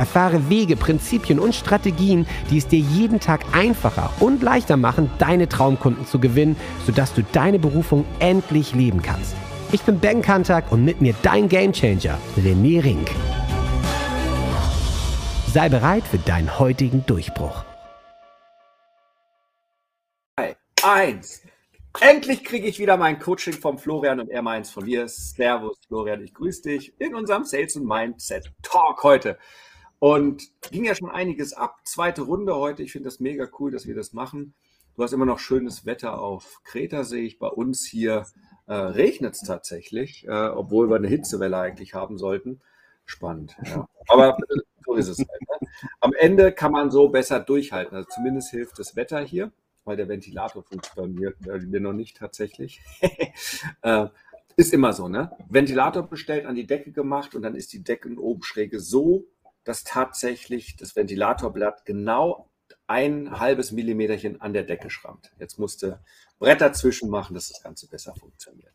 Erfahre Wege, Prinzipien und Strategien, die es dir jeden Tag einfacher und leichter machen, deine Traumkunden zu gewinnen, sodass du deine Berufung endlich leben kannst. Ich bin Ben Kantak und mit mir dein Gamechanger, René Rink. Sei bereit für deinen heutigen Durchbruch. Eins. Endlich kriege ich wieder mein Coaching vom Florian und er meins von mir. Servus, Florian, ich grüße dich in unserem Sales und Mindset Talk heute. Und ging ja schon einiges ab. Zweite Runde heute. Ich finde das mega cool, dass wir das machen. Du hast immer noch schönes Wetter auf Kreta, sehe ich. Bei uns hier äh, regnet es tatsächlich, äh, obwohl wir eine Hitzewelle eigentlich haben sollten. Spannend. Ja. Aber so ist es halt. Ne? Am Ende kann man so besser durchhalten. Also zumindest hilft das Wetter hier weil der Ventilator funktioniert bei mir, bei mir noch nicht tatsächlich. äh, ist immer so, ne? Ventilator bestellt, an die Decke gemacht und dann ist die Deckenobenschräge so, dass tatsächlich das Ventilatorblatt genau ein halbes Millimeterchen an der Decke schrammt. Jetzt musste Brett dazwischen machen, dass das Ganze besser funktioniert.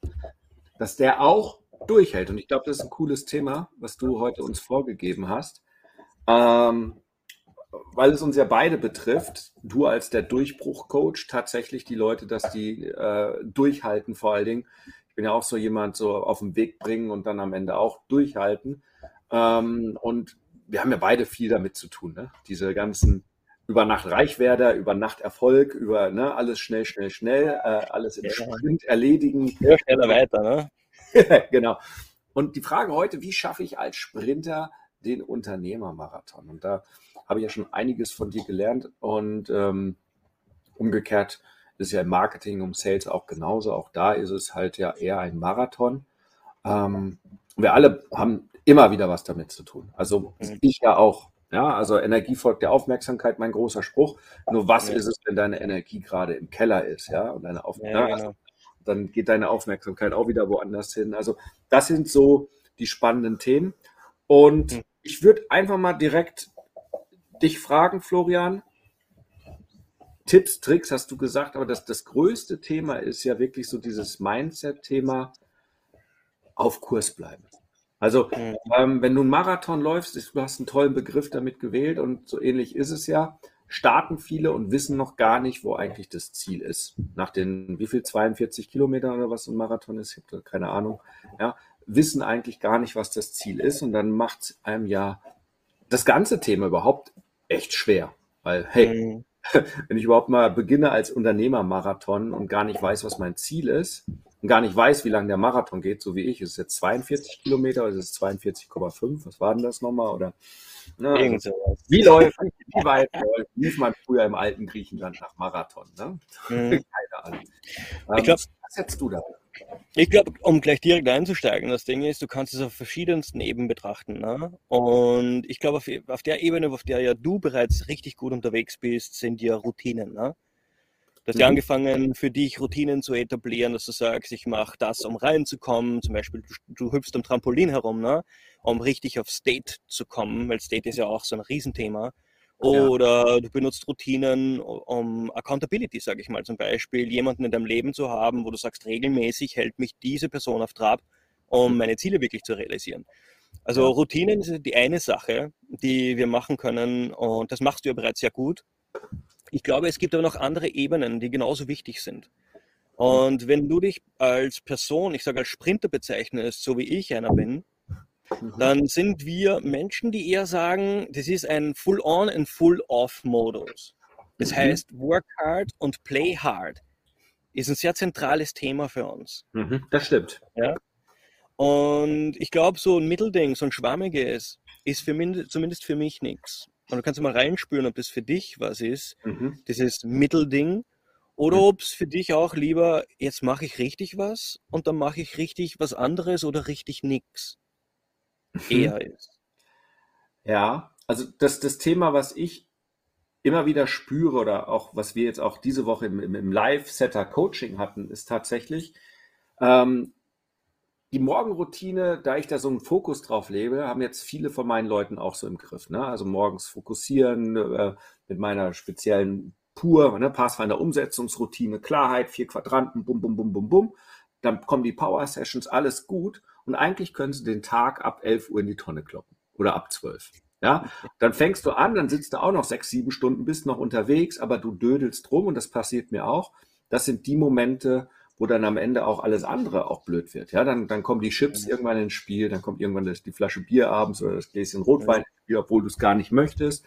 Dass der auch durchhält. Und ich glaube, das ist ein cooles Thema, was du heute uns vorgegeben hast. Ähm, weil es uns ja beide betrifft, du als der Durchbruch-Coach, tatsächlich die Leute, dass die äh, durchhalten vor allen Dingen. Ich bin ja auch so jemand, so auf den Weg bringen und dann am Ende auch durchhalten. Ähm, und wir haben ja beide viel damit zu tun, ne? diese ganzen über Nacht Reichwerder, über Nacht Erfolg, über ne, alles schnell, schnell, schnell, äh, alles im ja. Sprint erledigen. Ja, schneller weiter, ne? genau. Und die Frage heute, wie schaffe ich als Sprinter den Unternehmermarathon? Und da habe ich ja schon einiges von dir gelernt und ähm, umgekehrt ist ja im Marketing und Sales auch genauso. Auch da ist es halt ja eher ein Marathon. Ähm, wir alle haben immer wieder was damit zu tun. Also mhm. ich ja auch. Ja, also Energie folgt der Aufmerksamkeit, mein großer Spruch. Nur was ja. ist es, wenn deine Energie gerade im Keller ist, ja, und deine Auf ja, genau. dann geht deine Aufmerksamkeit auch wieder woanders hin. Also das sind so die spannenden Themen. Und mhm. ich würde einfach mal direkt dich fragen, Florian. Tipps, Tricks hast du gesagt, aber das, das größte Thema ist ja wirklich so dieses Mindset-Thema auf Kurs bleiben. Also, mhm. ähm, wenn du einen Marathon läufst, du hast einen tollen Begriff damit gewählt und so ähnlich ist es ja, starten viele und wissen noch gar nicht, wo eigentlich das Ziel ist. Nach den, wie viel, 42 Kilometern oder was ein Marathon ist, ich habe keine Ahnung, ja, wissen eigentlich gar nicht, was das Ziel ist und dann macht es einem ja das ganze Thema überhaupt echt schwer. Weil, hey, mhm. wenn ich überhaupt mal beginne als Unternehmermarathon und gar nicht weiß, was mein Ziel ist und gar nicht weiß, wie lange der Marathon geht, so wie ich, ist es jetzt 42 Kilometer oder ist es 42,5? Was war denn das nochmal? Oder ne, also, wie läuft, wie weit lief man früher im alten Griechenland nach Marathon? Ne? Mhm. Keine Ahnung. Ähm, ich glaub, was hättest du da? Ich glaube, um gleich direkt einzusteigen, das Ding ist, du kannst es auf verschiedensten Ebenen betrachten. Ne? Und ich glaube, auf, auf, der Ebene, auf der ja du bereits richtig gut unterwegs bist, sind ja Routinen. Ne? Du hast ja mhm. angefangen, für dich Routinen zu etablieren, dass du sagst, ich mache das, um reinzukommen. Zum Beispiel, du, du hüpfst am Trampolin herum, ne? um richtig auf State zu kommen, weil State ist ja auch so ein Riesenthema. Oder ja. du benutzt Routinen, um Accountability, sage ich mal, zum Beispiel jemanden in deinem Leben zu haben, wo du sagst, regelmäßig hält mich diese Person auf Trab, um mhm. meine Ziele wirklich zu realisieren. Also Routinen ist die eine Sache, die wir machen können und das machst du ja bereits sehr gut. Ich glaube, es gibt aber noch andere Ebenen, die genauso wichtig sind. Und wenn du dich als Person, ich sage als Sprinter bezeichnest, so wie ich einer bin, Mhm. dann sind wir Menschen, die eher sagen, das ist ein Full-on und Full-off-Modus. Das mhm. heißt, Work hard und Play hard ist ein sehr zentrales Thema für uns. Mhm, das stimmt. Ja? Und ich glaube, so ein Mittelding, so ein schwammiges, ist für mich, zumindest für mich nichts. Und du kannst mal reinspüren, ob das für dich was ist, mhm. dieses Mittelding, oder mhm. ob es für dich auch lieber, jetzt mache ich richtig was und dann mache ich richtig was anderes oder richtig nichts. Mhm. eher ist. Ja, also das, das Thema, was ich immer wieder spüre oder auch was wir jetzt auch diese Woche im, im Live-Setter-Coaching hatten, ist tatsächlich, ähm, die Morgenroutine, da ich da so einen Fokus drauf lebe, haben jetzt viele von meinen Leuten auch so im Griff. Ne? Also morgens fokussieren äh, mit meiner speziellen pur, ne? Pathfinder Umsetzungsroutine, Klarheit, vier Quadranten, bum, bum, bum, bum, bum. Dann kommen die Power Sessions, alles gut. Und eigentlich können sie den Tag ab 11 Uhr in die Tonne kloppen oder ab 12. Ja, dann fängst du an, dann sitzt du auch noch sechs, sieben Stunden, bist noch unterwegs, aber du dödelst rum und das passiert mir auch. Das sind die Momente, wo dann am Ende auch alles andere auch blöd wird. Ja, dann, dann kommen die Chips irgendwann ins Spiel, dann kommt irgendwann das, die Flasche Bier abends oder das Gläschen Rotwein ins Spiel, obwohl du es gar nicht möchtest.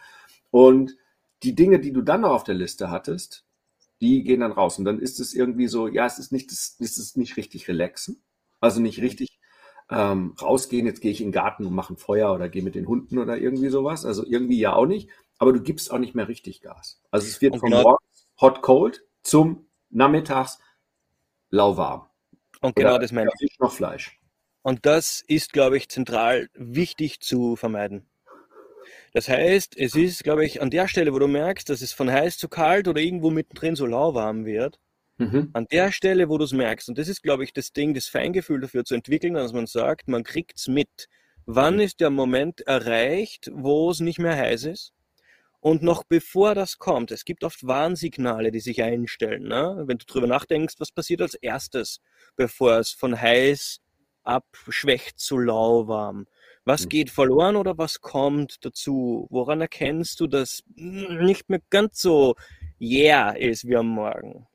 Und die Dinge, die du dann noch auf der Liste hattest, die gehen dann raus. Und dann ist es irgendwie so, ja, es ist nicht, es ist nicht richtig relaxen. Also nicht richtig ähm, rausgehen, jetzt gehe ich in den Garten und mache ein Feuer oder gehe mit den Hunden oder irgendwie sowas. Also irgendwie ja auch nicht. Aber du gibst auch nicht mehr richtig Gas. Also es wird von genau, morgens hot cold zum nachmittags lauwarm. Und genau Oder das meine ich. Fisch noch Fleisch. Und das ist, glaube ich, zentral wichtig zu vermeiden. Das heißt, es ist, glaube ich, an der Stelle, wo du merkst, dass es von heiß zu kalt oder irgendwo mittendrin so lauwarm wird, mhm. an der Stelle, wo du es merkst, und das ist, glaube ich, das Ding, das Feingefühl dafür zu entwickeln, dass man sagt, man kriegt es mit. Wann mhm. ist der Moment erreicht, wo es nicht mehr heiß ist? Und noch bevor das kommt, es gibt oft Warnsignale, die sich einstellen. Ne? Wenn du drüber nachdenkst, was passiert als erstes, bevor es von heiß abschwächt zu lauwarm? Was hm. geht verloren oder was kommt dazu? Woran erkennst du, dass nicht mehr ganz so yeah ist wie am Morgen?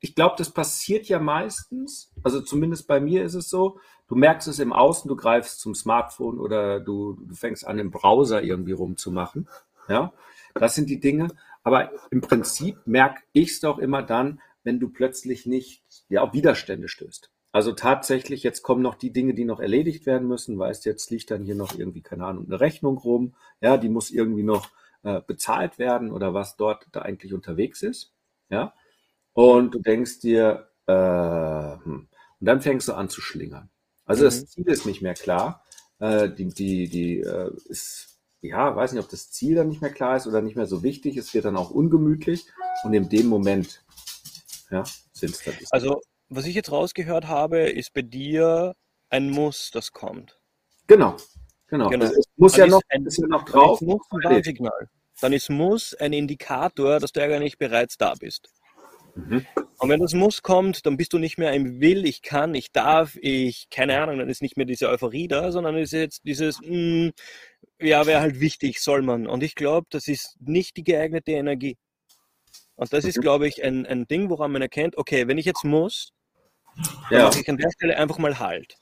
Ich glaube, das passiert ja meistens, also zumindest bei mir ist es so, du merkst es im Außen, du greifst zum Smartphone oder du, du fängst an, im Browser irgendwie rumzumachen. Ja, das sind die Dinge. Aber im Prinzip merke ich es doch immer dann, wenn du plötzlich nicht ja, auf Widerstände stößt. Also tatsächlich, jetzt kommen noch die Dinge, die noch erledigt werden müssen. Weißt, jetzt liegt dann hier noch irgendwie, keine Ahnung, eine Rechnung rum. Ja, die muss irgendwie noch äh, bezahlt werden oder was dort da eigentlich unterwegs ist. Ja, und du denkst dir, äh, hm. und dann fängst du an zu schlingern. Also das mhm. Ziel ist nicht mehr klar. Äh, die die, die äh, ist, ja, weiß nicht, ob das Ziel dann nicht mehr klar ist oder nicht mehr so wichtig. Es wird dann auch ungemütlich und in dem Moment, ja, sind es dann. Also, was ich jetzt rausgehört habe, ist bei dir ein Muss, das kommt. Genau, genau. genau. Es muss dann ja noch ein bisschen noch drauf. Dann ist Muss ein Warnsignal. Dann ist Muss ein Indikator, dass du eigentlich bereits da bist. Mhm. Und wenn das Muss kommt, dann bist du nicht mehr im Will, ich kann, ich darf, ich, keine Ahnung, dann ist nicht mehr diese Euphorie da, sondern ist jetzt dieses, mh, hm, ja, wäre halt wichtig, soll man. Und ich glaube, das ist nicht die geeignete Energie. Und das ist, mhm. glaube ich, ein, ein Ding, woran man erkennt, okay, wenn ich jetzt muss, dann ja. mache ich an der Stelle einfach mal Halt.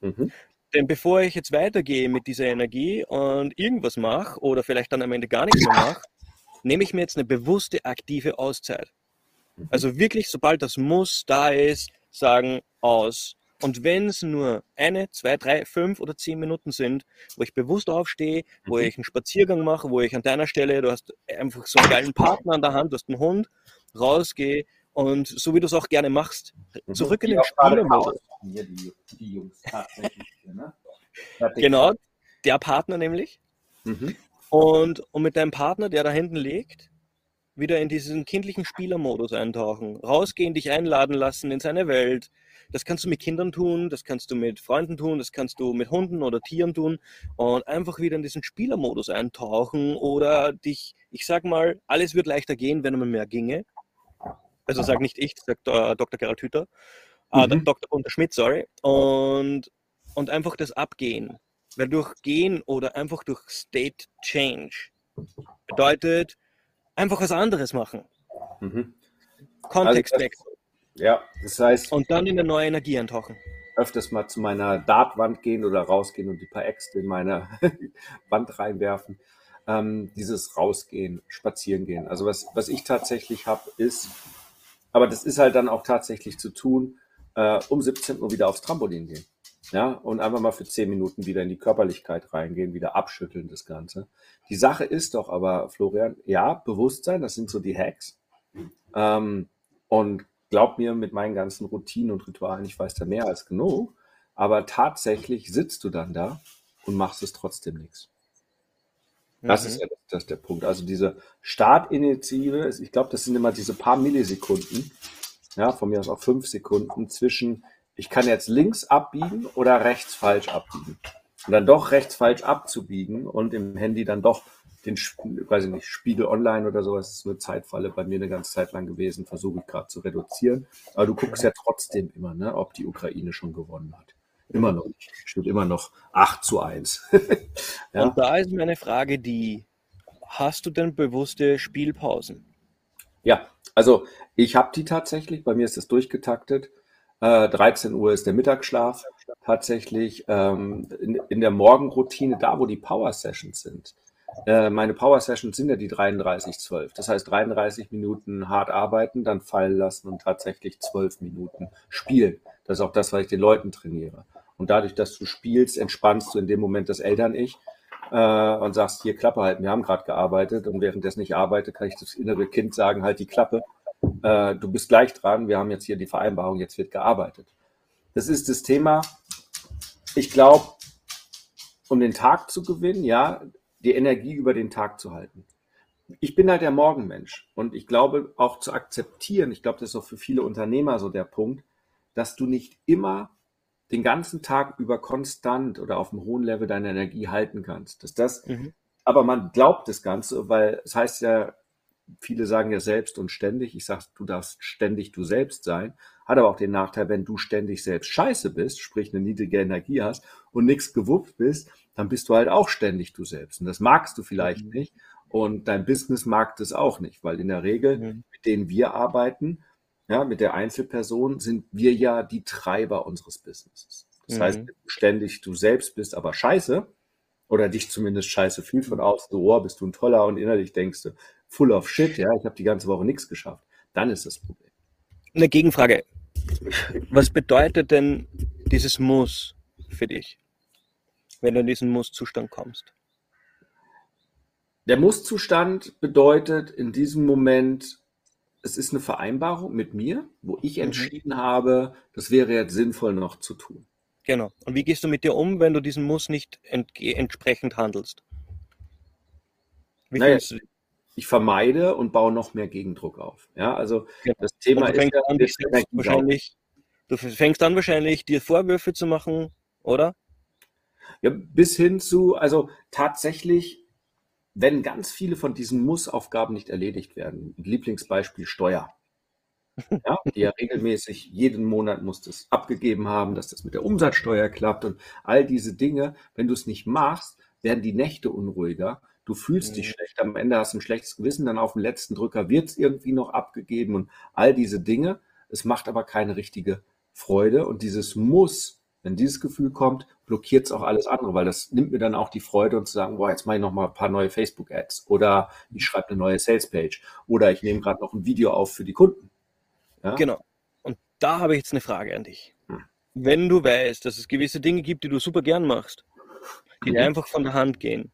Mhm. Denn bevor ich jetzt weitergehe mit dieser Energie und irgendwas mache oder vielleicht dann am Ende gar nichts mehr mache, nehme ich mir jetzt eine bewusste, aktive Auszeit. Also wirklich, sobald das Muss da ist, sagen aus. Und wenn es nur eine, zwei, drei, fünf oder zehn Minuten sind, wo ich bewusst aufstehe, wo mhm. ich einen Spaziergang mache, wo ich an deiner Stelle, du hast einfach so einen geilen Partner an der Hand, du hast einen Hund, rausgehe und so wie du es auch gerne machst, mhm. zurück in den Spielermodus. Die, die Jungs tatsächlich. Ne? Genau, der Partner nämlich. Mhm. Und, und mit deinem Partner, der da hinten liegt, wieder in diesen kindlichen Spielermodus eintauchen, rausgehen, dich einladen lassen in seine Welt. Das kannst du mit Kindern tun, das kannst du mit Freunden tun, das kannst du mit Hunden oder Tieren tun und einfach wieder in diesen Spielermodus eintauchen oder dich, ich sag mal, alles wird leichter gehen, wenn man mehr ginge. Also sag nicht ich, sagt äh, Dr. Gerald Hüther, äh, mhm. Dr. Gunter Schmidt, sorry. Und, und einfach das Abgehen. Weil durch Gehen oder einfach durch State Change bedeutet, einfach was anderes machen. Mhm. Kontextwechsel. Also ja, das heißt. Und dann in eine neue Energie eintauchen. Öfters mal zu meiner Dartwand gehen oder rausgehen und die paar Äxte in meine Wand reinwerfen. Ähm, dieses Rausgehen, Spazieren gehen. Also was, was ich tatsächlich habe, ist, aber das ist halt dann auch tatsächlich zu tun, äh, um 17 Uhr wieder aufs Trampolin gehen. Ja, und einfach mal für 10 Minuten wieder in die Körperlichkeit reingehen, wieder abschütteln das Ganze. Die Sache ist doch aber, Florian, ja, Bewusstsein, das sind so die Hacks. Ähm, und glaub mir, mit meinen ganzen Routinen und Ritualen, ich weiß da mehr als genug. Aber tatsächlich sitzt du dann da und machst es trotzdem nichts. Das mhm. ist ja das, das der Punkt. Also diese Startinitiative, ich glaube, das sind immer diese paar Millisekunden, ja, von mir aus auch fünf Sekunden zwischen, ich kann jetzt links abbiegen oder rechts falsch abbiegen. Und dann doch rechts falsch abzubiegen und im Handy dann doch den, weiß ich nicht, Spiegel Online oder sowas, ist eine Zeitfalle bei mir eine ganze Zeit lang gewesen, versuche ich gerade zu reduzieren. Aber du guckst ja trotzdem immer, ne, ob die Ukraine schon gewonnen hat. Immer noch nicht. Steht immer noch 8 zu 1. ja. Und da ist meine Frage die, hast du denn bewusste Spielpausen? Ja, also ich habe die tatsächlich, bei mir ist das durchgetaktet. Äh, 13 Uhr ist der Mittagsschlaf tatsächlich. Ähm, in, in der Morgenroutine, da wo die Power Sessions sind, äh, meine Power Sessions sind ja die 33-12. Das heißt 33 Minuten hart arbeiten, dann fallen lassen und tatsächlich 12 Minuten spielen. Das ist auch das, was ich den Leuten trainiere. Und dadurch, dass du spielst, entspannst du in dem Moment das Eltern-Ich äh, und sagst, hier Klappe halten, wir haben gerade gearbeitet und währenddessen ich arbeite, kann ich das innere Kind sagen, halt die Klappe. Äh, du bist gleich dran, wir haben jetzt hier die Vereinbarung, jetzt wird gearbeitet. Das ist das Thema. Ich glaube, um den Tag zu gewinnen, ja, die Energie über den Tag zu halten. Ich bin halt der Morgenmensch und ich glaube auch zu akzeptieren, ich glaube, das ist auch für viele Unternehmer so der Punkt, dass du nicht immer den ganzen Tag über konstant oder auf einem hohen Level deine Energie halten kannst. Dass das, mhm. aber man glaubt das Ganze, weil es heißt ja, viele sagen ja selbst und ständig. Ich sage, du darfst ständig du selbst sein. Hat aber auch den Nachteil, wenn du ständig selbst scheiße bist, sprich eine niedrige Energie hast und nichts gewuppt bist, dann bist du halt auch ständig du selbst. Und das magst du vielleicht mhm. nicht. Und dein Business mag das auch nicht, weil in der Regel, mhm. mit denen wir arbeiten, ja, mit der Einzelperson sind wir ja die Treiber unseres Businesses. Das mhm. heißt, wenn du ständig du selbst bist, aber scheiße, oder dich zumindest scheiße fühlt von außen, so, oh, bist du ein toller und innerlich denkst du, full of shit, ja, ich habe die ganze Woche nichts geschafft. Dann ist das Problem. Eine Gegenfrage. Was bedeutet denn dieses Muss für dich? wenn du in diesen Muss-Zustand kommst? Der Muss-Zustand bedeutet in diesem Moment, es ist eine Vereinbarung mit mir, wo ich mhm. entschieden habe, das wäre jetzt sinnvoll noch zu tun. Genau. Und wie gehst du mit dir um, wenn du diesen Muss nicht entsprechend handelst? Wie naja, ich vermeide und baue noch mehr Gegendruck auf. Ja, also genau. das Thema ist ja, an, wahrscheinlich, du fängst an wahrscheinlich dir Vorwürfe zu machen, oder? Ja, bis hin zu, also tatsächlich, wenn ganz viele von diesen Muss-Aufgaben nicht erledigt werden, Lieblingsbeispiel Steuer. Ja, die ja regelmäßig jeden Monat muss das abgegeben haben, dass das mit der Umsatzsteuer klappt und all diese Dinge. Wenn du es nicht machst, werden die Nächte unruhiger. Du fühlst mhm. dich schlecht. Am Ende hast du ein schlechtes Gewissen. Dann auf dem letzten Drücker wird es irgendwie noch abgegeben und all diese Dinge. Es macht aber keine richtige Freude und dieses Muss wenn dieses Gefühl kommt, blockiert es auch alles andere, weil das nimmt mir dann auch die Freude und zu sagen, boah, jetzt mache ich noch mal ein paar neue Facebook-Ads oder ich schreibe eine neue Sales-Page oder ich nehme gerade noch ein Video auf für die Kunden. Ja? Genau. Und da habe ich jetzt eine Frage an dich. Hm. Wenn du weißt, dass es gewisse Dinge gibt, die du super gern machst, die mhm. einfach von der Hand gehen,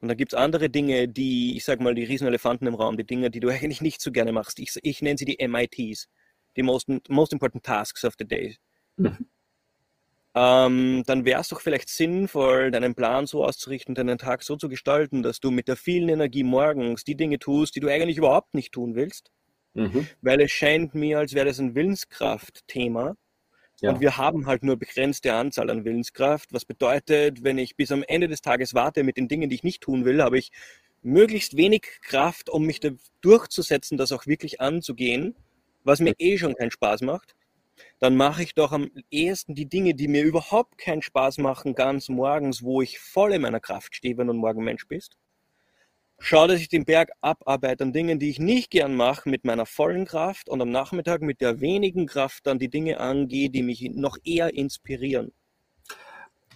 und dann gibt es andere Dinge, die, ich sag mal, die Riesenelefanten im Raum, die Dinge, die du eigentlich nicht so gerne machst. Ich, ich nenne sie die MITs, die Most, most Important Tasks of the Day. Mhm ähm, dann wäre es doch vielleicht sinnvoll, deinen Plan so auszurichten, deinen Tag so zu gestalten, dass du mit der vielen Energie morgens die Dinge tust, die du eigentlich überhaupt nicht tun willst. Mhm. Weil es scheint mir, als wäre das ein Willenskraft-Thema. Ja. Und wir haben halt nur begrenzte Anzahl an Willenskraft. Was bedeutet, wenn ich bis am Ende des Tages warte mit den Dingen, die ich nicht tun will, habe ich möglichst wenig Kraft, um mich da durchzusetzen, das auch wirklich anzugehen, was mir eh schon keinen Spaß macht dann mache ich doch am ehesten die Dinge, die mir überhaupt keinen Spaß machen, ganz morgens, wo ich voll in meiner Kraft stehe, wenn du ein Morgenmensch bist. Schau, dass ich den Berg abarbeite an Dingen, die ich nicht gern mache, mit meiner vollen Kraft und am Nachmittag mit der wenigen Kraft dann die Dinge angehe, die mich noch eher inspirieren.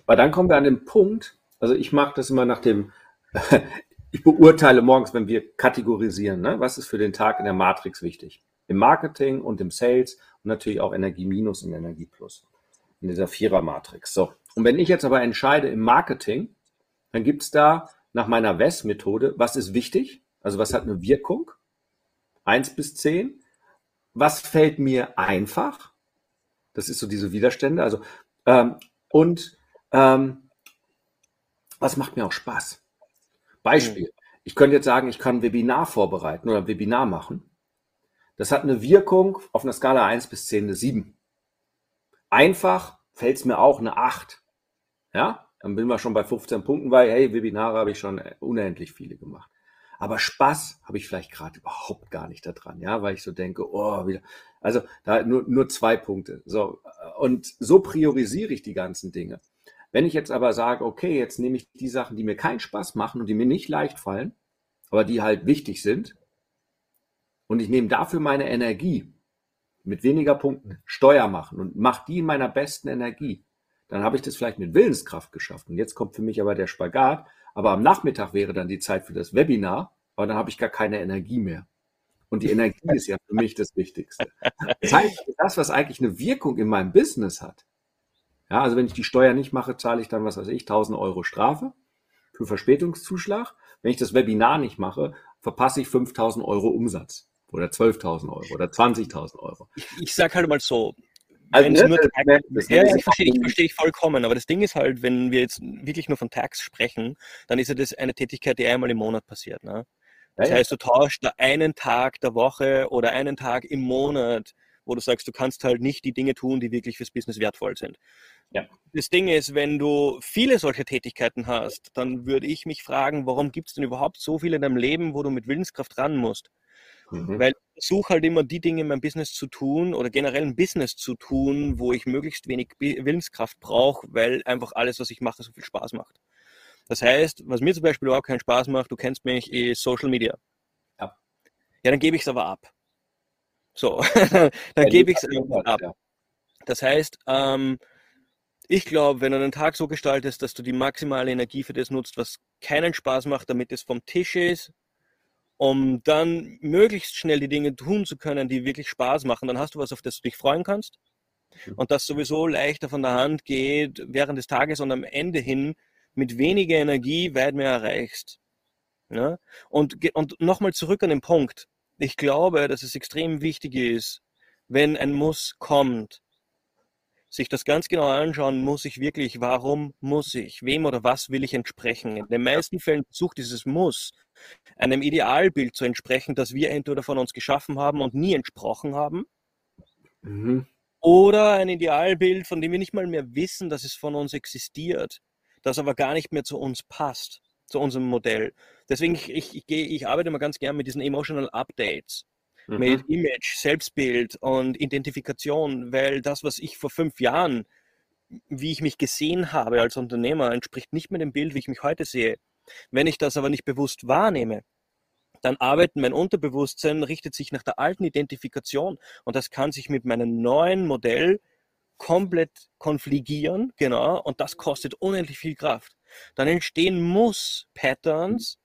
Weil dann kommen wir an den Punkt, also ich mache das immer nach dem, ich beurteile morgens, wenn wir kategorisieren, ne, was ist für den Tag in der Matrix wichtig. Im Marketing und im Sales und natürlich auch Energie Minus und Energie Plus in dieser Vierer-Matrix. So. Und wenn ich jetzt aber entscheide im Marketing, dann gibt es da nach meiner WES-Methode, was ist wichtig? Also was hat eine Wirkung? Eins bis zehn. Was fällt mir einfach? Das ist so diese Widerstände. Also ähm, und ähm, was macht mir auch Spaß? Beispiel. Ich könnte jetzt sagen, ich kann ein Webinar vorbereiten oder ein Webinar machen. Das hat eine Wirkung auf einer Skala 1 bis 10 eine 7. Einfach fällt es mir auch eine 8. Ja, dann bin wir schon bei 15 Punkten, weil, hey, Webinare habe ich schon unendlich viele gemacht. Aber Spaß habe ich vielleicht gerade überhaupt gar nicht daran, ja, weil ich so denke, oh, wieder. Also da nur, nur zwei Punkte. So, und so priorisiere ich die ganzen Dinge. Wenn ich jetzt aber sage, okay, jetzt nehme ich die Sachen, die mir keinen Spaß machen und die mir nicht leicht fallen, aber die halt wichtig sind, und ich nehme dafür meine Energie mit weniger Punkten Steuer machen und mache die in meiner besten Energie, dann habe ich das vielleicht mit Willenskraft geschafft. Und jetzt kommt für mich aber der Spagat. Aber am Nachmittag wäre dann die Zeit für das Webinar, aber dann habe ich gar keine Energie mehr. Und die Energie ist ja für mich das Wichtigste. Das heißt, das, was eigentlich eine Wirkung in meinem Business hat, ja, also wenn ich die Steuer nicht mache, zahle ich dann, was weiß ich, 1000 Euro Strafe für Verspätungszuschlag. Wenn ich das Webinar nicht mache, verpasse ich 5000 Euro Umsatz oder 12.000 Euro oder 20.000 Euro. Ich, ich sage halt mal so, also ne, nur das ja, ich verstehe, ich verstehe ich vollkommen, aber das Ding ist halt, wenn wir jetzt wirklich nur von Tax sprechen, dann ist ja das eine Tätigkeit, die einmal im Monat passiert. Ne? Das ja, heißt, du tauschst da einen Tag der Woche oder einen Tag im Monat, wo du sagst, du kannst halt nicht die Dinge tun, die wirklich fürs Business wertvoll sind. Ja. Das Ding ist, wenn du viele solche Tätigkeiten hast, dann würde ich mich fragen, warum gibt es denn überhaupt so viel in deinem Leben, wo du mit Willenskraft ran musst? Mhm. Weil ich versuche halt immer die Dinge in meinem Business zu tun oder generell ein Business zu tun, wo ich möglichst wenig Willenskraft brauche, weil einfach alles, was ich mache, so viel Spaß macht. Das heißt, was mir zum Beispiel überhaupt keinen Spaß macht, du kennst mich, ist Social Media. Ja, ja dann gebe ich es aber ab. So, dann ja, gebe ich es ab. Ja. Das heißt, ähm, ich glaube, wenn du den Tag so gestaltest, dass du die maximale Energie für das nutzt, was keinen Spaß macht, damit es vom Tisch ist, um dann möglichst schnell die Dinge tun zu können, die wirklich Spaß machen. Dann hast du was, auf das du dich freuen kannst mhm. und das sowieso leichter von der Hand geht während des Tages und am Ende hin mit weniger Energie weit mehr erreichst. Ja? Und, und nochmal zurück an den Punkt. Ich glaube, dass es extrem wichtig ist, wenn ein Muss kommt, sich das ganz genau anschauen, muss ich wirklich, warum muss ich, wem oder was will ich entsprechen. In den meisten Fällen versucht dieses Muss einem Idealbild zu entsprechen, das wir entweder von uns geschaffen haben und nie entsprochen haben, mhm. oder ein Idealbild, von dem wir nicht mal mehr wissen, dass es von uns existiert, das aber gar nicht mehr zu uns passt, zu unserem Modell. Deswegen, ich, ich, ich, ich arbeite immer ganz gern mit diesen Emotional Updates mhm. mit Image, Selbstbild und Identifikation, weil das, was ich vor fünf Jahren, wie ich mich gesehen habe als Unternehmer, entspricht nicht mehr dem Bild, wie ich mich heute sehe. Wenn ich das aber nicht bewusst wahrnehme, dann arbeitet mein Unterbewusstsein, richtet sich nach der alten Identifikation und das kann sich mit meinem neuen Modell komplett konfligieren, genau, und das kostet unendlich viel Kraft. Dann entstehen Muss-Patterns,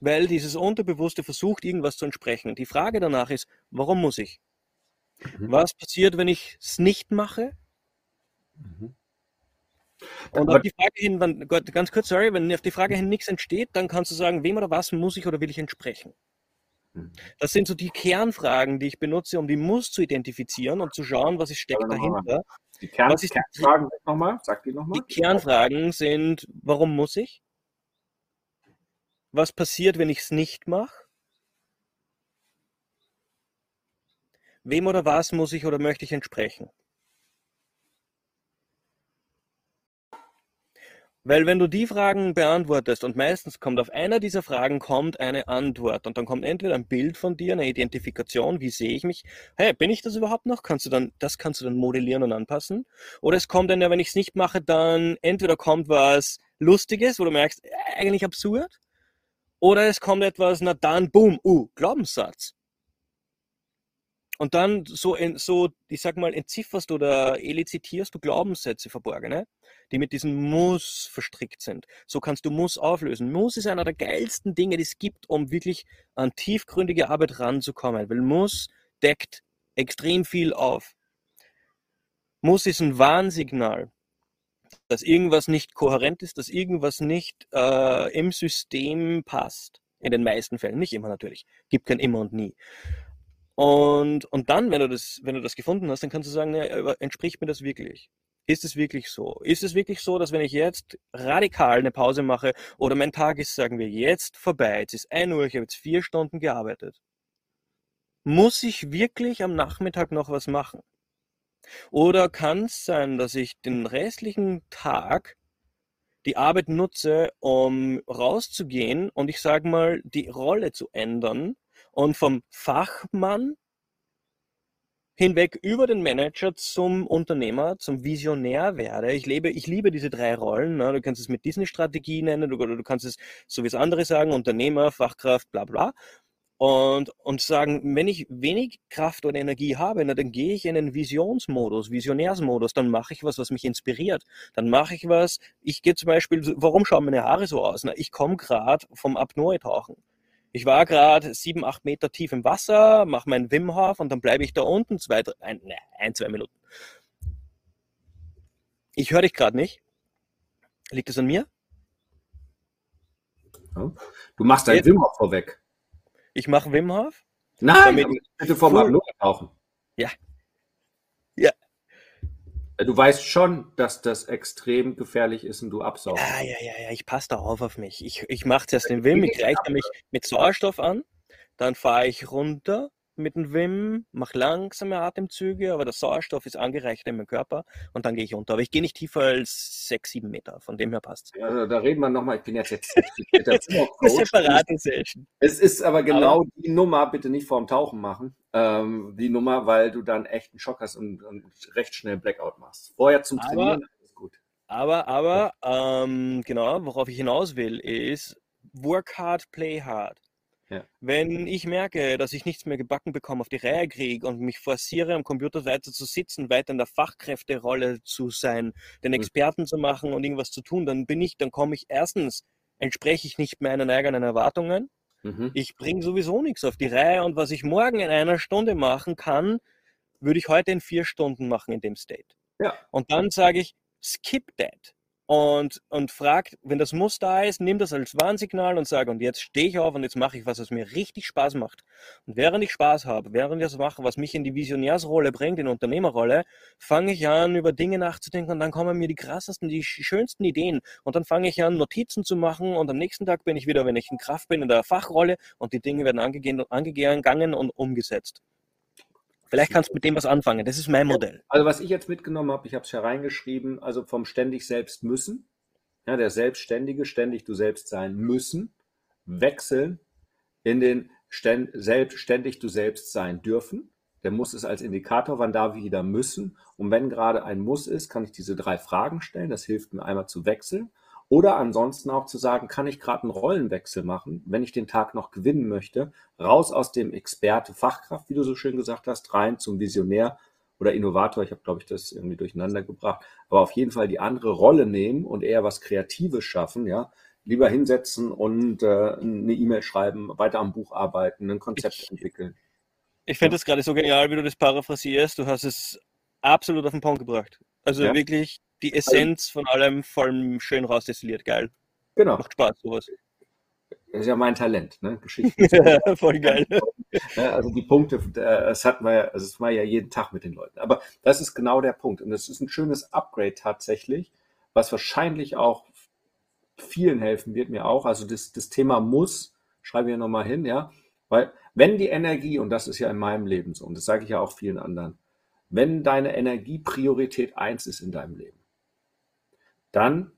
weil dieses Unterbewusste versucht, irgendwas zu entsprechen. Die Frage danach ist, warum muss ich? Mhm. Was passiert, wenn ich es nicht mache? Mhm. Und auf die Frage hin, wenn, ganz kurz, sorry, wenn auf die Frage hin nichts entsteht, dann kannst du sagen, wem oder was muss ich oder will ich entsprechen? Mhm. Das sind so die Kernfragen, die ich benutze, um die Muss zu identifizieren und zu schauen, was steckt dahinter. Die Kern, was ist, Kernfragen nochmal, sag die nochmal. Die Kernfragen sind, warum muss ich? Was passiert, wenn ich es nicht mache? Wem oder was muss ich oder möchte ich entsprechen? Weil wenn du die Fragen beantwortest und meistens kommt auf einer dieser Fragen kommt eine Antwort und dann kommt entweder ein Bild von dir, eine Identifikation, wie sehe ich mich? Hey, bin ich das überhaupt noch? Kannst du dann, das kannst du dann modellieren und anpassen. Oder es kommt dann, wenn ich es nicht mache, dann entweder kommt was Lustiges, wo du merkst, äh, eigentlich absurd. Oder es kommt etwas, na dann, boom, uh, Glaubenssatz. Und dann so, so, ich sag mal, entzifferst oder elizitierst du Glaubenssätze verborgene, die mit diesem Muss verstrickt sind. So kannst du Muss auflösen. Muss ist einer der geilsten Dinge, die es gibt, um wirklich an tiefgründige Arbeit ranzukommen, weil Muss deckt extrem viel auf. Muss ist ein Warnsignal dass irgendwas nicht kohärent ist, dass irgendwas nicht äh, im System passt. In den meisten Fällen, nicht immer natürlich. Gibt kein immer und nie. Und, und dann, wenn du, das, wenn du das gefunden hast, dann kannst du sagen, ja, entspricht mir das wirklich? Ist es wirklich so? Ist es wirklich so, dass wenn ich jetzt radikal eine Pause mache oder mein Tag ist, sagen wir, jetzt vorbei, jetzt ist 1 Uhr, ich habe jetzt vier Stunden gearbeitet, muss ich wirklich am Nachmittag noch was machen? Oder kann es sein, dass ich den restlichen Tag die Arbeit nutze, um rauszugehen und ich sage mal, die Rolle zu ändern und vom Fachmann hinweg über den Manager zum Unternehmer, zum Visionär werde. Ich lebe, ich liebe diese drei Rollen. Ne? Du kannst es mit Disney-Strategie nennen, du, du kannst es so wie es andere sagen, Unternehmer, Fachkraft, bla bla und, und sagen, wenn ich wenig Kraft oder Energie habe, na, dann gehe ich in einen Visionsmodus, Visionärsmodus, dann mache ich was, was mich inspiriert. Dann mache ich was, ich gehe zum Beispiel, warum schauen meine Haare so aus? Na, ich komme gerade vom Apnoe-Tauchen. Ich war gerade sieben, acht Meter tief im Wasser, mache meinen Wim Hof und dann bleibe ich da unten zwei, drei, ein, ne, ein zwei Minuten. Ich höre dich gerade nicht. Liegt es an mir? Du machst deinen Wim Hof vorweg. Ich mache Wim Hof. Nein, bitte vom Apnoe tauchen. Ja. Ja. Du weißt schon, dass das extrem gefährlich ist und du absaugst. Ja, ja, ja, ja. Ich passe darauf auf mich. Ich, ich mache zuerst den Wim, ich reiche mich mit Sauerstoff an, dann fahre ich runter, mit dem Wim, mache langsame Atemzüge, aber der Sauerstoff ist angereicht in meinem Körper und dann gehe ich unter. Aber ich gehe nicht tiefer als sechs, sieben Meter, von dem her passt Ja, also da reden wir nochmal, ich bin jetzt jetzt Eine separate Session. Es ist aber genau aber, die Nummer, bitte nicht vorm Tauchen machen, ähm, die Nummer, weil du dann echt einen Schock hast und, und recht schnell Blackout machst. Vorher zum Trainieren aber, ist gut. Aber, aber, ähm, genau, worauf ich hinaus will, ist work hard, play hard. Ja. Wenn ich merke, dass ich nichts mehr gebacken bekomme, auf die Reihe kriege und mich forciere, am Computer weiter zu sitzen, weiter in der Fachkräfterolle zu sein, den mhm. Experten mhm. zu machen und irgendwas zu tun, dann bin ich, dann komme ich erstens, entspreche ich nicht meinen eigenen Erwartungen. Mhm. Ich bringe sowieso nichts auf die Reihe und was ich morgen in einer Stunde machen kann, würde ich heute in vier Stunden machen in dem State. Ja. Und dann sage ich, skip that und, und fragt, wenn das Muss da ist, nimm das als Warnsignal und sage, und jetzt stehe ich auf und jetzt mache ich was, was mir richtig Spaß macht. Und während ich Spaß habe, während ich das mache, was mich in die Visionärsrolle bringt, in die Unternehmerrolle, fange ich an, über Dinge nachzudenken und dann kommen mir die krassesten, die schönsten Ideen. Und dann fange ich an, Notizen zu machen und am nächsten Tag bin ich wieder, wenn ich in Kraft bin, in der Fachrolle und die Dinge werden angegangen und umgesetzt. Vielleicht kannst du mit dem was anfangen. Das ist mein Modell. Also was ich jetzt mitgenommen habe, ich habe es hereingeschrieben, also vom ständig selbst müssen, ja, der Selbstständige, ständig du selbst sein müssen, wechseln in den ständ, selbstständig du selbst sein dürfen. Der Muss ist als Indikator, wann darf ich wieder müssen. Und wenn gerade ein Muss ist, kann ich diese drei Fragen stellen. Das hilft mir einmal zu wechseln. Oder ansonsten auch zu sagen, kann ich gerade einen Rollenwechsel machen, wenn ich den Tag noch gewinnen möchte, raus aus dem Experte Fachkraft, wie du so schön gesagt hast, rein zum Visionär oder Innovator. Ich habe, glaube ich, das irgendwie durcheinander gebracht. Aber auf jeden Fall die andere Rolle nehmen und eher was Kreatives schaffen, ja. Lieber hinsetzen und äh, eine E-Mail schreiben, weiter am Buch arbeiten, ein Konzept ich, entwickeln. Ich finde es ja. gerade so genial, wie du das paraphrasierst. Du hast es absolut auf den Punkt gebracht. Also ja. wirklich die also Essenz von allem voll schön rausdestilliert. Geil. Genau. Macht Spaß, sowas. Das ist ja mein Talent, ne? Geschichten. voll geil. also die Punkte, das hat man ja, also das war ja jeden Tag mit den Leuten. Aber das ist genau der Punkt. Und das ist ein schönes Upgrade tatsächlich, was wahrscheinlich auch vielen helfen wird, mir auch. Also das, das Thema muss, schreibe ich ja nochmal hin, ja. Weil wenn die Energie, und das ist ja in meinem Leben so, und das sage ich ja auch vielen anderen, wenn deine Energie Priorität eins ist in deinem Leben, dann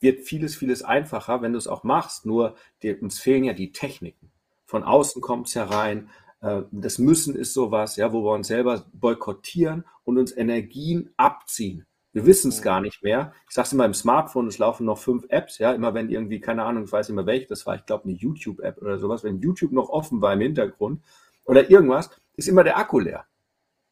wird vieles, vieles einfacher, wenn du es auch machst. Nur dir, uns fehlen ja die Techniken. Von außen kommt es herein. Äh, das Müssen ist sowas, ja, wo wir uns selber boykottieren und uns Energien abziehen. Wir wissen es mhm. gar nicht mehr. Ich sage es immer im Smartphone, es laufen noch fünf Apps, ja, immer wenn irgendwie, keine Ahnung, ich weiß nicht mehr welche, das war, ich glaube, eine YouTube-App oder sowas, wenn YouTube noch offen war im Hintergrund oder irgendwas, ist immer der Akku leer.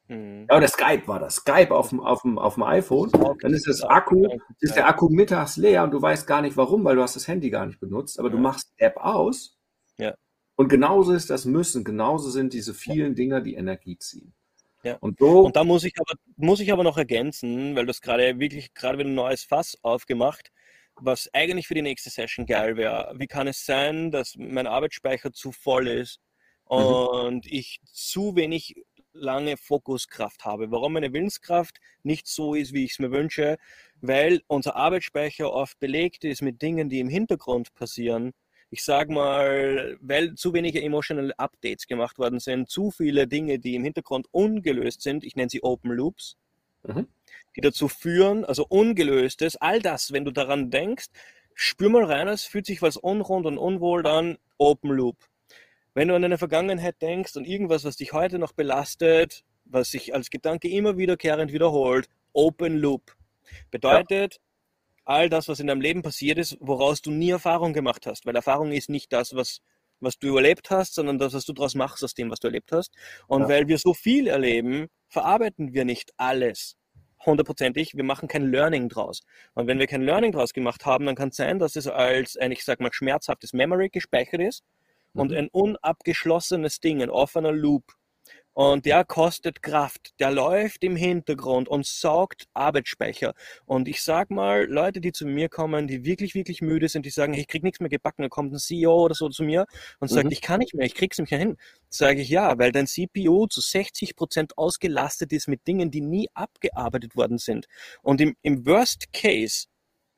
Mhm. Ja, oder Skype war das. Skype auf dem, auf dem, auf dem iPhone. Dann ist das Akku, ist der Akku mittags leer und du weißt gar nicht warum, weil du hast das Handy gar nicht benutzt, aber ja. du machst App aus. Ja. Und genauso ist das Müssen, genauso sind diese vielen Dinger, die Energie ziehen. Ja. Und, so, und da muss ich aber, muss ich aber noch ergänzen, weil du es gerade wirklich gerade wieder ein neues Fass aufgemacht, was eigentlich für die nächste Session geil wäre. Wie kann es sein, dass mein Arbeitsspeicher zu voll ist mhm. und mhm. ich zu wenig lange Fokuskraft habe. Warum meine Willenskraft nicht so ist, wie ich es mir wünsche, weil unser Arbeitsspeicher oft belegt ist mit Dingen, die im Hintergrund passieren. Ich sage mal, weil zu wenige emotional Updates gemacht worden sind, zu viele Dinge, die im Hintergrund ungelöst sind. Ich nenne sie Open Loops. Mhm. Die dazu führen, also ungelöstes, all das, wenn du daran denkst, spür mal rein, es fühlt sich was unrund und unwohl an, Open Loop. Wenn du an deine Vergangenheit denkst und irgendwas, was dich heute noch belastet, was sich als Gedanke immer wiederkehrend wiederholt, Open Loop. Bedeutet, ja. all das, was in deinem Leben passiert ist, woraus du nie Erfahrung gemacht hast. Weil Erfahrung ist nicht das, was, was du erlebt hast, sondern das, was du daraus machst aus dem, was du erlebt hast. Und ja. weil wir so viel erleben, verarbeiten wir nicht alles hundertprozentig, wir machen kein Learning draus. Und wenn wir kein Learning draus gemacht haben, dann kann es sein, dass es als ein, ich sag mal, schmerzhaftes Memory gespeichert ist und mhm. ein unabgeschlossenes Ding, ein offener Loop. Und der kostet Kraft, der läuft im Hintergrund und saugt Arbeitsspeicher. Und ich sag mal, Leute, die zu mir kommen, die wirklich, wirklich müde sind, die sagen, ich krieg nichts mehr gebacken, dann kommt ein CEO oder so zu mir und sagt, mhm. ich kann nicht mehr, ich krieg's nicht mehr hin. Sage ich ja, weil dein CPU zu 60 Prozent ausgelastet ist mit Dingen, die nie abgearbeitet worden sind. Und im, im Worst Case,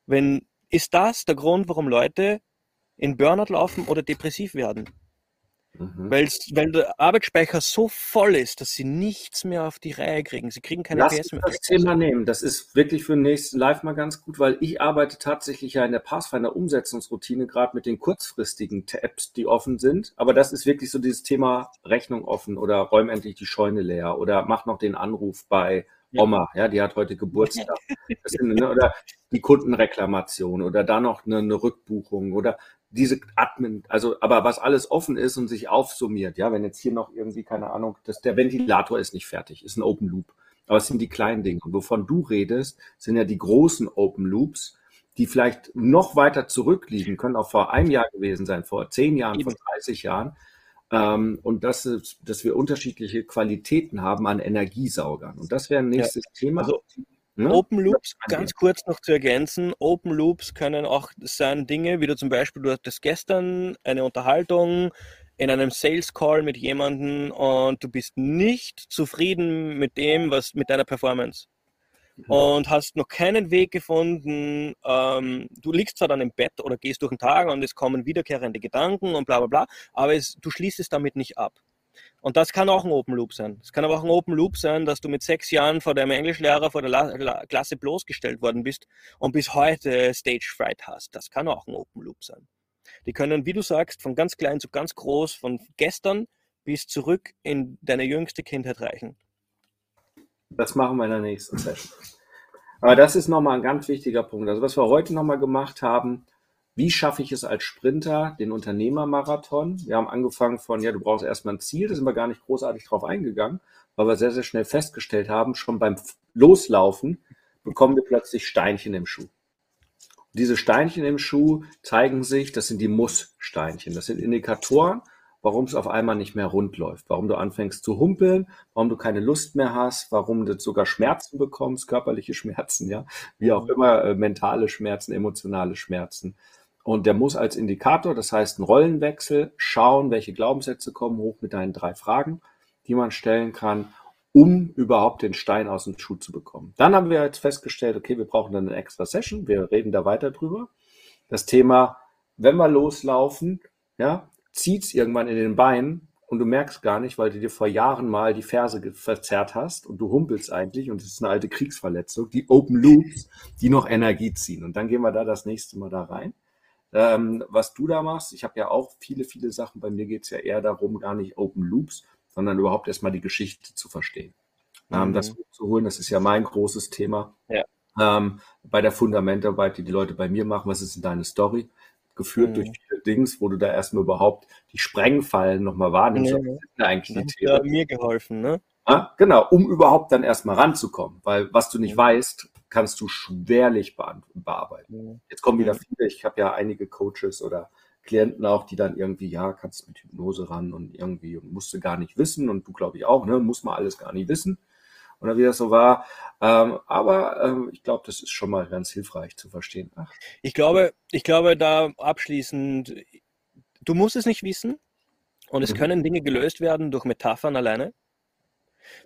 wenn, ist das der Grund, warum Leute in Burnout laufen oder depressiv werden. Mhm. weil der Arbeitsspeicher so voll ist, dass sie nichts mehr auf die Reihe kriegen. Sie kriegen keine Lass PS mehr. das Thema nehmen. Das ist wirklich für den nächsten Live mal ganz gut, weil ich arbeite tatsächlich ja in der Pathfinder-Umsetzungsroutine gerade mit den kurzfristigen Tabs, die offen sind. Aber das ist wirklich so dieses Thema Rechnung offen oder räum endlich die Scheune leer oder mach noch den Anruf bei Oma, ja, die hat heute Geburtstag. Sind, ne, oder die Kundenreklamation oder da noch eine, eine Rückbuchung oder diese Admin, also aber was alles offen ist und sich aufsummiert, ja, wenn jetzt hier noch irgendwie, keine Ahnung, dass der Ventilator ist nicht fertig, ist ein Open Loop. Aber es sind die kleinen Dinge. Und wovon du redest, sind ja die großen Open Loops, die vielleicht noch weiter zurückliegen, können auch vor einem Jahr gewesen sein, vor zehn Jahren, vor 30 Jahren. Ähm, und das ist, dass wir unterschiedliche Qualitäten haben an Energiesaugern. Und das wäre ein nächstes ja. Thema. Also, Ne? Open Loops, ganz kurz noch zu ergänzen, Open Loops können auch sein Dinge, wie du zum Beispiel, du hattest gestern eine Unterhaltung in einem Sales Call mit jemandem und du bist nicht zufrieden mit dem, was mit deiner Performance. Mhm. Und hast noch keinen Weg gefunden. Ähm, du liegst zwar dann im Bett oder gehst durch den Tag und es kommen wiederkehrende Gedanken und bla bla bla, aber es, du schließt es damit nicht ab. Und das kann auch ein Open Loop sein. Es kann aber auch ein Open Loop sein, dass du mit sechs Jahren vor deinem Englischlehrer vor der La La Klasse bloßgestellt worden bist und bis heute Stage Fright hast. Das kann auch ein Open Loop sein. Die können, wie du sagst, von ganz klein zu ganz groß, von gestern bis zurück in deine jüngste Kindheit reichen. Das machen wir in der nächsten Session. Aber das ist nochmal ein ganz wichtiger Punkt. Also was wir heute nochmal gemacht haben, wie schaffe ich es als Sprinter, den Unternehmermarathon? Wir haben angefangen von, ja, du brauchst erstmal ein Ziel, da sind wir gar nicht großartig drauf eingegangen, weil wir sehr, sehr schnell festgestellt haben, schon beim Loslaufen bekommen wir plötzlich Steinchen im Schuh. diese Steinchen im Schuh zeigen sich, das sind die Muss-Steinchen. Das sind Indikatoren, warum es auf einmal nicht mehr rund läuft, warum du anfängst zu humpeln, warum du keine Lust mehr hast, warum du sogar Schmerzen bekommst, körperliche Schmerzen, ja, wie auch immer, äh, mentale Schmerzen, emotionale Schmerzen. Und der muss als Indikator, das heißt ein Rollenwechsel, schauen, welche Glaubenssätze kommen hoch mit deinen drei Fragen, die man stellen kann, um überhaupt den Stein aus dem Schuh zu bekommen. Dann haben wir jetzt festgestellt, okay, wir brauchen dann eine extra Session, wir reden da weiter drüber. Das Thema, wenn wir loslaufen, ja, zieht's irgendwann in den Beinen und du merkst gar nicht, weil du dir vor Jahren mal die Ferse verzerrt hast und du humpelst eigentlich und es ist eine alte Kriegsverletzung, die Open Loops, die noch Energie ziehen. Und dann gehen wir da das nächste Mal da rein ähm, was du da machst. Ich habe ja auch viele, viele Sachen. Bei mir geht es ja eher darum, gar nicht Open Loops, sondern überhaupt erstmal die Geschichte zu verstehen. Ähm, mhm. Das zu holen, das ist ja mein großes Thema. Ja. Ähm, bei der Fundamentarbeit, die die Leute bei mir machen, was ist denn deine Story? Geführt mhm. durch viele Dings, wo du da erstmal überhaupt die Sprengfallen nochmal wahrnimmst. Mhm. Das eigentlich die mir geholfen, ne? Ja, genau, um überhaupt dann erstmal ranzukommen. Weil was du nicht mhm. weißt, kannst du schwerlich bearbeiten. Jetzt kommen wieder viele, ich habe ja einige Coaches oder Klienten auch, die dann irgendwie, ja, kannst mit Hypnose ran und irgendwie musst du gar nicht wissen und du glaube ich auch, ne, muss man alles gar nicht wissen oder wie das so war. Ähm, aber ähm, ich glaube, das ist schon mal ganz hilfreich zu verstehen. Ach. Ich glaube, ich glaube da abschließend, du musst es nicht wissen und es mhm. können Dinge gelöst werden durch Metaphern alleine.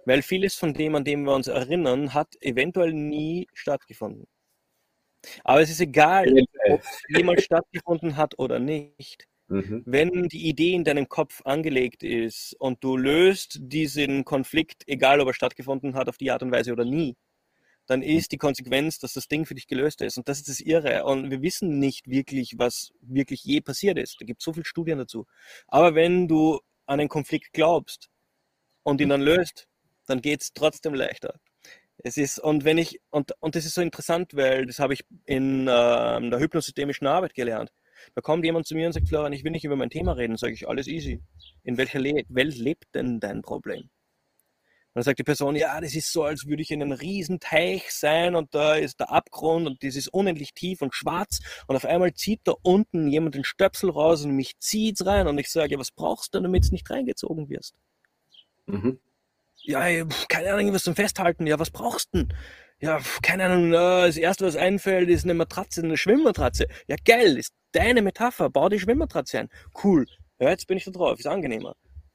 Weil vieles von dem, an dem wir uns erinnern, hat eventuell nie stattgefunden. Aber es ist egal, ob es jemals stattgefunden hat oder nicht. Mhm. Wenn die Idee in deinem Kopf angelegt ist und du löst diesen Konflikt, egal ob er stattgefunden hat, auf die Art und Weise oder nie, dann ist die Konsequenz, dass das Ding für dich gelöst ist. Und das ist das Irre. Und wir wissen nicht wirklich, was wirklich je passiert ist. Da gibt es so viele Studien dazu. Aber wenn du an einen Konflikt glaubst und ihn dann löst, dann geht es trotzdem leichter. Es ist, und wenn ich, und, und das ist so interessant, weil das habe ich in äh, der hypnosystemischen Arbeit gelernt. Da kommt jemand zu mir und sagt, Florian, ich will nicht über mein Thema reden, sage ich, alles easy. In welcher Le Welt lebt denn dein Problem? dann sagt die Person, ja, das ist so, als würde ich in einem riesen Teich sein und da ist der Abgrund und das ist unendlich tief und schwarz und auf einmal zieht da unten jemand den Stöpsel raus und mich zieht's rein und ich sage, ja, was brauchst du, damit du nicht reingezogen wirst? Mhm. Ja, keine Ahnung, was zum Festhalten. Ja, was brauchst du denn? Ja, keine Ahnung, das erste, was einfällt, ist eine Matratze, eine Schwimmmatratze. Ja, geil, ist deine Metapher, bau die Schwimmmatratze ein. Cool. Ja, jetzt bin ich da drauf, ist angenehmer.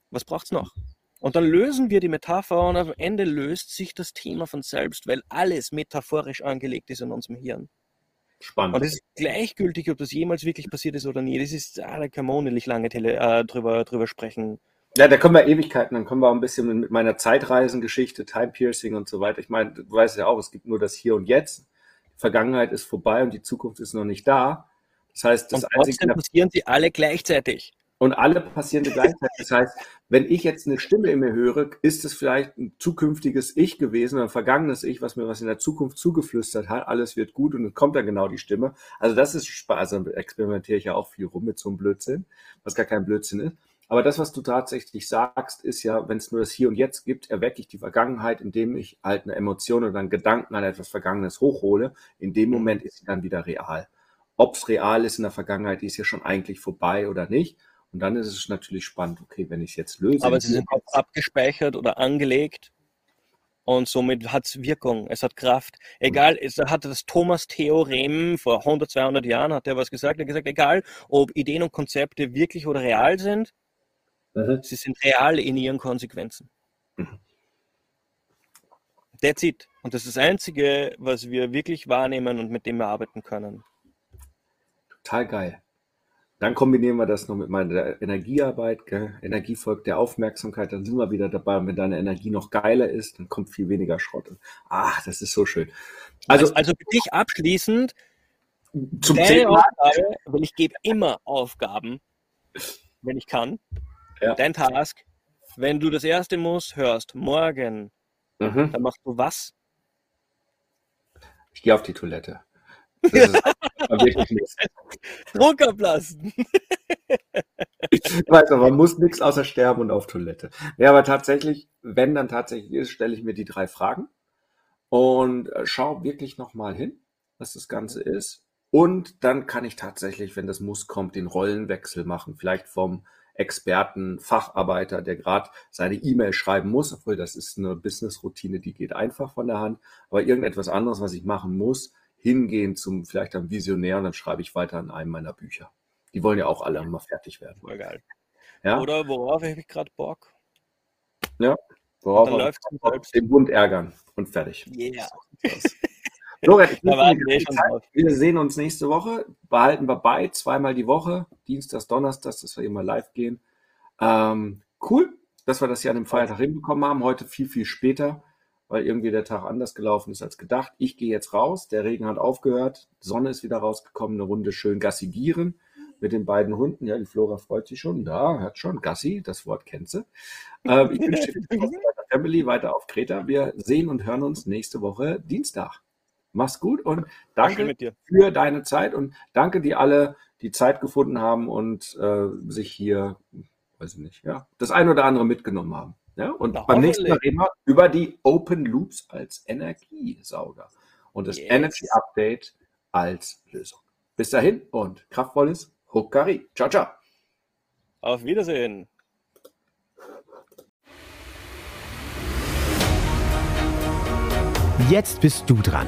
Was braucht's noch? Und dann lösen wir die Metapher und am Ende löst sich das Thema von selbst, weil alles metaphorisch angelegt ist in unserem Hirn. Spannend. Und es ist gleichgültig, ob das jemals wirklich passiert ist oder nie. Das ist, ah, da kann man unendlich lange tele, äh, drüber, drüber sprechen. Ja, da kommen wir Ewigkeiten, dann kommen wir auch ein bisschen mit meiner Zeitreisengeschichte, Time Piercing und so weiter. Ich meine, du weißt ja auch, es gibt nur das Hier und Jetzt. Die Vergangenheit ist vorbei und die Zukunft ist noch nicht da. Das heißt, das und trotzdem einzige, passieren sie alle gleichzeitig. Und alle passieren gleichzeitig. Das heißt, wenn ich jetzt eine Stimme in mir höre, ist es vielleicht ein zukünftiges Ich gewesen oder ein vergangenes Ich, was mir was in der Zukunft zugeflüstert hat. Alles wird gut und dann kommt dann genau die Stimme. Also das ist Spaß. Also experimentiere ich ja auch viel rum mit so einem Blödsinn, was gar kein Blödsinn ist. Aber das, was du tatsächlich sagst, ist ja, wenn es nur das Hier und Jetzt gibt, erwecke ich die Vergangenheit, indem ich halt eine Emotion oder einen Gedanken an etwas Vergangenes hochhole. In dem Moment ist sie dann wieder real. Ob es real ist in der Vergangenheit, ist ja schon eigentlich vorbei oder nicht. Und dann ist es natürlich spannend, okay, wenn ich es jetzt löse. Aber sie sind auch abgespeichert oder angelegt und somit hat es Wirkung, es hat Kraft. Egal, es hat das Thomas-Theorem vor 100, 200 Jahren, hat er was gesagt, er hat gesagt, egal, ob Ideen und Konzepte wirklich oder real sind, mhm. sie sind real in ihren Konsequenzen. Mhm. That's it. Und das ist das Einzige, was wir wirklich wahrnehmen und mit dem wir arbeiten können. Total geil. Dann kombinieren wir das noch mit meiner Energiearbeit. Gell? Energie folgt der Aufmerksamkeit, dann sind wir wieder dabei. Und wenn deine Energie noch geiler ist, dann kommt viel weniger Schrott. Ach, das ist so schön. Also, also, also für dich abschließend, zum Thema. Aufgabe, weil ich gebe immer Aufgaben, wenn ich kann. Ja. Dein Task, wenn du das erste Muss hörst, morgen, mhm. dann machst du was? Ich gehe auf die Toilette. Das ist wirklich nichts. Druckerblasen. ich weiß aber, man muss nichts außer sterben und auf Toilette. Ja, aber tatsächlich, wenn dann tatsächlich ist, stelle ich mir die drei Fragen und äh, schaue wirklich nochmal hin, was das Ganze ist. Und dann kann ich tatsächlich, wenn das Muss kommt, den Rollenwechsel machen. Vielleicht vom Experten, Facharbeiter, der gerade seine E-Mail schreiben muss, obwohl das ist eine Business-Routine, die geht einfach von der Hand. Aber irgendetwas anderes, was ich machen muss, hingehen zum vielleicht einem Visionär und dann schreibe ich weiter an einem meiner Bücher. Die wollen ja auch alle mal fertig werden. Voll geil. Ja? Oder worauf habe ich gerade Bock? Ja, worauf läuft den Bund ärgern und fertig. Yeah. Lorenz, wir sehen uns nächste Woche. Behalten wir bei, zweimal die Woche, Dienstags, Donnerstags, dass wir immer live gehen. Ähm, cool, dass wir das hier an dem Feiertag hinbekommen haben. Heute viel, viel später weil irgendwie der Tag anders gelaufen ist als gedacht. Ich gehe jetzt raus, der Regen hat aufgehört, die Sonne ist wieder rausgekommen, eine Runde schön gassigieren mit den beiden Hunden. Ja, die Flora freut sich schon. Da hört schon Gassi, das Wort kennt sie. Ähm, ich wünsche dir Family weiter auf Kreta. Wir sehen und hören uns nächste Woche Dienstag. Mach's gut und danke, für deine Zeit und danke die alle, die Zeit gefunden haben und äh, sich hier, weiß ich nicht, ja, das ein oder andere mitgenommen haben. Ja, und Na, beim nächsten Mal reden wir über die Open Loops als Energiesauger und das yes. Energy Update als Lösung. Bis dahin und kraftvolles Hukari. Ciao, ciao. Auf Wiedersehen. Jetzt bist du dran.